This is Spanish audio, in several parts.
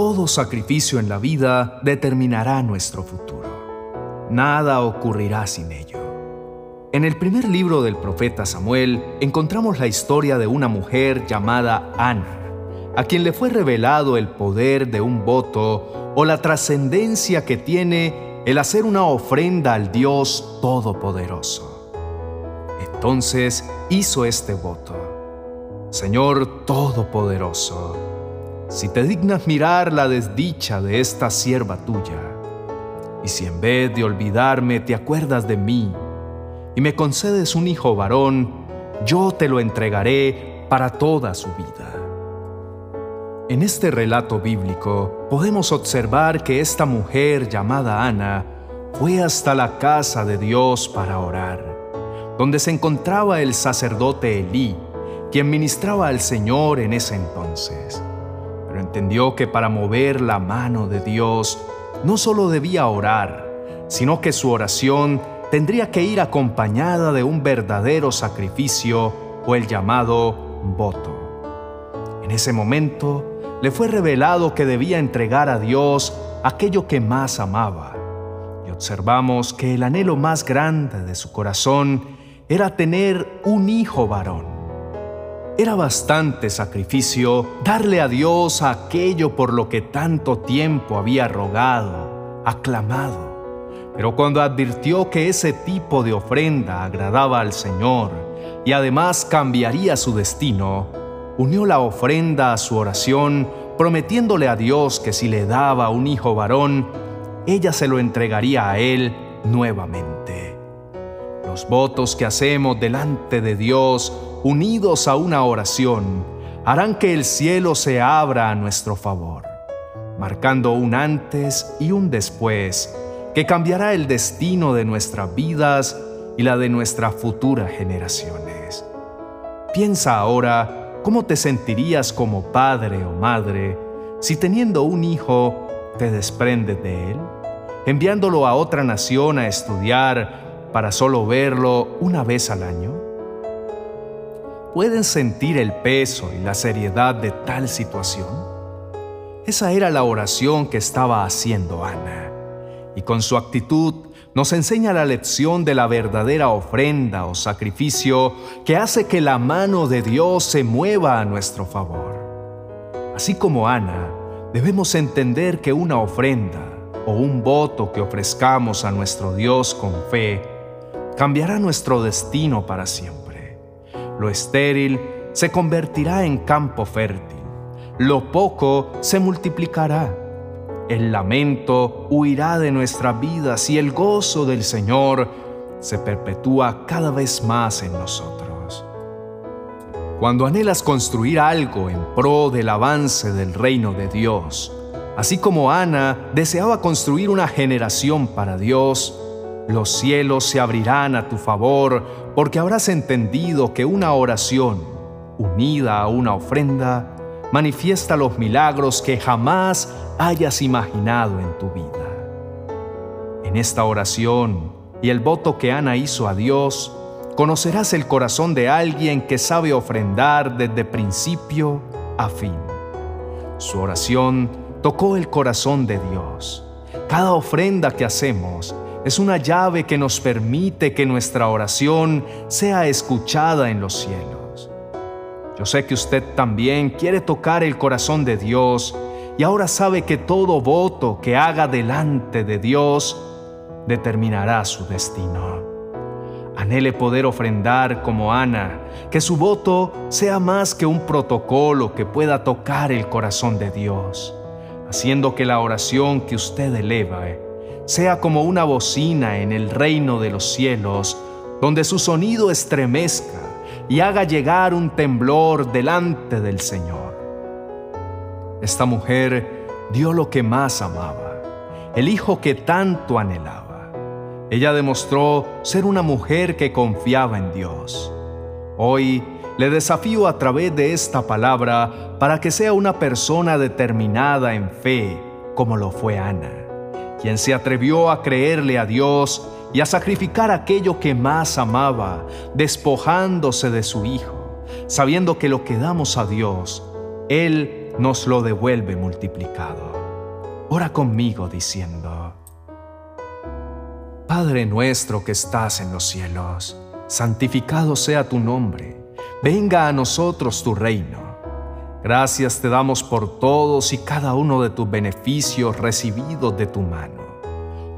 todo sacrificio en la vida determinará nuestro futuro. Nada ocurrirá sin ello. En el primer libro del profeta Samuel encontramos la historia de una mujer llamada Ana, a quien le fue revelado el poder de un voto o la trascendencia que tiene el hacer una ofrenda al Dios Todopoderoso. Entonces hizo este voto. Señor Todopoderoso, si te dignas mirar la desdicha de esta sierva tuya, y si en vez de olvidarme te acuerdas de mí, y me concedes un hijo varón, yo te lo entregaré para toda su vida. En este relato bíblico podemos observar que esta mujer llamada Ana fue hasta la casa de Dios para orar, donde se encontraba el sacerdote Elí, quien ministraba al Señor en ese entonces. Entendió que para mover la mano de Dios no solo debía orar, sino que su oración tendría que ir acompañada de un verdadero sacrificio o el llamado voto. En ese momento, le fue revelado que debía entregar a Dios aquello que más amaba. Y observamos que el anhelo más grande de su corazón era tener un hijo varón. Era bastante sacrificio darle a Dios aquello por lo que tanto tiempo había rogado, aclamado. Pero cuando advirtió que ese tipo de ofrenda agradaba al Señor y además cambiaría su destino, unió la ofrenda a su oración, prometiéndole a Dios que si le daba un hijo varón, ella se lo entregaría a él nuevamente. Votos que hacemos delante de Dios, unidos a una oración, harán que el cielo se abra a nuestro favor, marcando un antes y un después que cambiará el destino de nuestras vidas y la de nuestras futuras generaciones. Piensa ahora ¿Cómo te sentirías como padre o madre si teniendo un hijo te desprendes de él, enviándolo a otra nación a estudiar para solo verlo una vez al año? ¿Pueden sentir el peso y la seriedad de tal situación? Esa era la oración que estaba haciendo Ana, y con su actitud nos enseña la lección de la verdadera ofrenda o sacrificio que hace que la mano de Dios se mueva a nuestro favor. Así como Ana, debemos entender que una ofrenda o un voto que ofrezcamos a nuestro Dios con fe cambiará nuestro destino para siempre. Lo estéril se convertirá en campo fértil, lo poco se multiplicará el lamento huirá de nuestras vidas y el gozo del Señor se perpetúa cada vez más en nosotros. Cuando anhelas construir algo en pro del avance del reino de Dios, así como Ana deseaba construir una generación para Dios, los cielos se abrirán a tu favor porque habrás entendido que una oración unida a una ofrenda manifiesta los milagros que jamás hayas imaginado en tu vida. En esta oración y el voto que Ana hizo a Dios, conocerás el corazón de alguien que sabe ofrendar desde principio a fin. Su oración tocó el corazón de Dios. Cada ofrenda que hacemos es una llave que nos permite que nuestra oración sea escuchada en los cielos. Yo sé que usted también quiere tocar el corazón de Dios y ahora sabe que todo voto que haga delante de Dios determinará su destino. Anhele poder ofrendar como Ana, que su voto sea más que un protocolo que pueda tocar el corazón de Dios, haciendo que la oración que usted eleva sea como una bocina en el reino de los cielos, donde su sonido estremezca y haga llegar un temblor delante del Señor. Esta mujer dio lo que más amaba, el hijo que tanto anhelaba. Ella demostró ser una mujer que confiaba en Dios. Hoy le desafío a través de esta palabra para que sea una persona determinada en fe, como lo fue Ana, quien se atrevió a creerle a Dios y a sacrificar aquello que más amaba, despojándose de su Hijo, sabiendo que lo que damos a Dios, Él nos lo devuelve multiplicado. Ora conmigo diciendo, Padre nuestro que estás en los cielos, santificado sea tu nombre, venga a nosotros tu reino. Gracias te damos por todos y cada uno de tus beneficios recibidos de tu mano.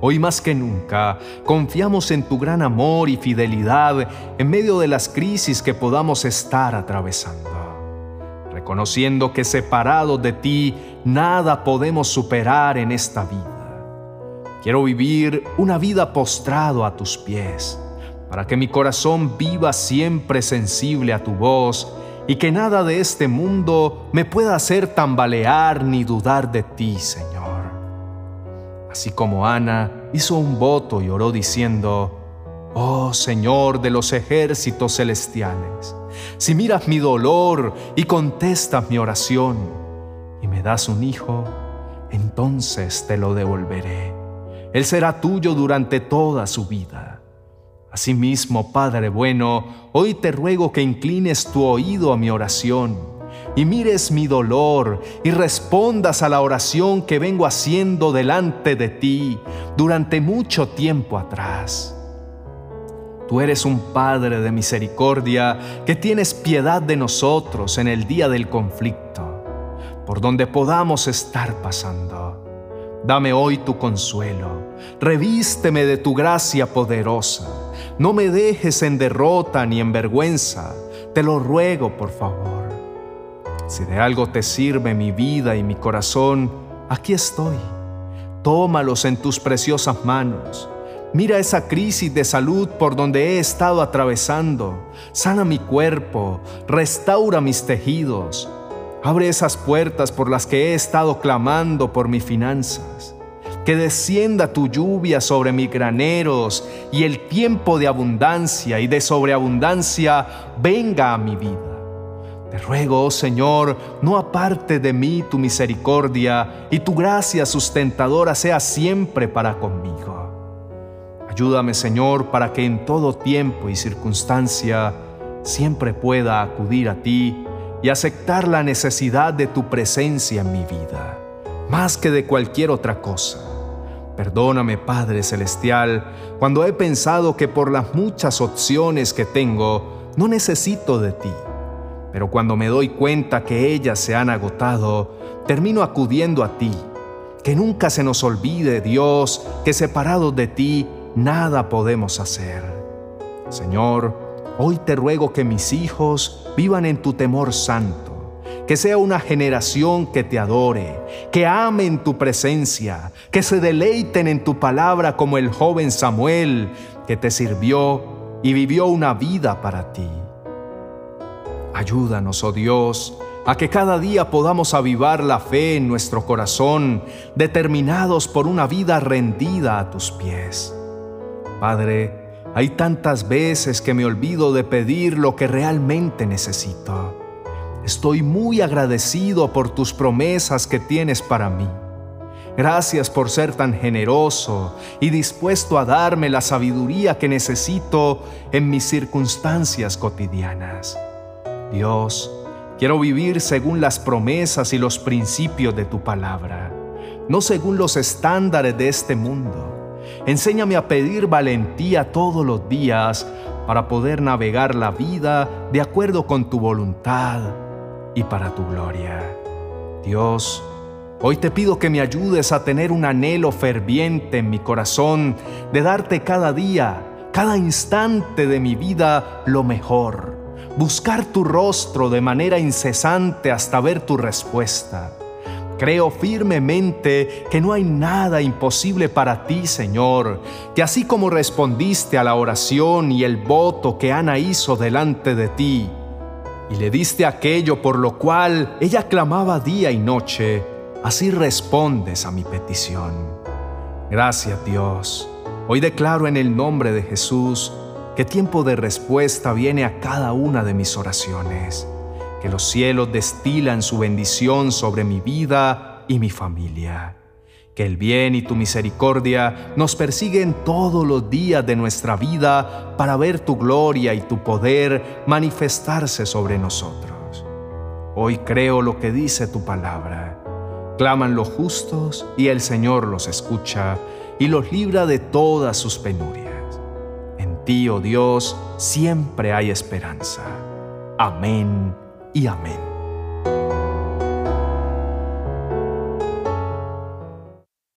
Hoy más que nunca, confiamos en tu gran amor y fidelidad en medio de las crisis que podamos estar atravesando. Reconociendo que separados de ti, nada podemos superar en esta vida. Quiero vivir una vida postrado a tus pies, para que mi corazón viva siempre sensible a tu voz y que nada de este mundo me pueda hacer tambalear ni dudar de ti, Señor. Así como Ana hizo un voto y oró diciendo, Oh Señor de los ejércitos celestiales, si miras mi dolor y contestas mi oración y me das un hijo, entonces te lo devolveré. Él será tuyo durante toda su vida. Asimismo, Padre bueno, hoy te ruego que inclines tu oído a mi oración y mires mi dolor y respondas a la oración que vengo haciendo delante de ti durante mucho tiempo atrás. Tú eres un Padre de misericordia que tienes piedad de nosotros en el día del conflicto, por donde podamos estar pasando. Dame hoy tu consuelo, revísteme de tu gracia poderosa, no me dejes en derrota ni en vergüenza, te lo ruego por favor. Si de algo te sirve mi vida y mi corazón, aquí estoy. Tómalos en tus preciosas manos. Mira esa crisis de salud por donde he estado atravesando. Sana mi cuerpo, restaura mis tejidos. Abre esas puertas por las que he estado clamando por mis finanzas. Que descienda tu lluvia sobre mis graneros y el tiempo de abundancia y de sobreabundancia venga a mi vida. Te ruego, oh Señor, no aparte de mí tu misericordia y tu gracia sustentadora sea siempre para conmigo. Ayúdame, Señor, para que en todo tiempo y circunstancia siempre pueda acudir a ti y aceptar la necesidad de tu presencia en mi vida, más que de cualquier otra cosa. Perdóname, Padre Celestial, cuando he pensado que por las muchas opciones que tengo, no necesito de ti pero cuando me doy cuenta que ellas se han agotado, termino acudiendo a ti. Que nunca se nos olvide, Dios, que separados de ti nada podemos hacer. Señor, hoy te ruego que mis hijos vivan en tu temor santo, que sea una generación que te adore, que amen tu presencia, que se deleiten en tu palabra como el joven Samuel, que te sirvió y vivió una vida para ti. Ayúdanos, oh Dios, a que cada día podamos avivar la fe en nuestro corazón, determinados por una vida rendida a tus pies. Padre, hay tantas veces que me olvido de pedir lo que realmente necesito. Estoy muy agradecido por tus promesas que tienes para mí. Gracias por ser tan generoso y dispuesto a darme la sabiduría que necesito en mis circunstancias cotidianas. Dios, quiero vivir según las promesas y los principios de tu palabra, no según los estándares de este mundo. Enséñame a pedir valentía todos los días para poder navegar la vida de acuerdo con tu voluntad y para tu gloria. Dios, hoy te pido que me ayudes a tener un anhelo ferviente en mi corazón de darte cada día, cada instante de mi vida lo mejor buscar tu rostro de manera incesante hasta ver tu respuesta. Creo firmemente que no hay nada imposible para ti, Señor, que así como respondiste a la oración y el voto que Ana hizo delante de ti, y le diste aquello por lo cual ella clamaba día y noche, así respondes a mi petición. Gracias Dios. Hoy declaro en el nombre de Jesús que tiempo de respuesta viene a cada una de mis oraciones, que los cielos destilan su bendición sobre mi vida y mi familia, que el bien y tu misericordia nos persiguen todos los días de nuestra vida para ver tu gloria y tu poder manifestarse sobre nosotros. Hoy creo lo que dice tu palabra. Claman los justos y el Señor los escucha y los libra de todas sus penurias. En ti, oh Dios, siempre hay esperanza. Amén y amén.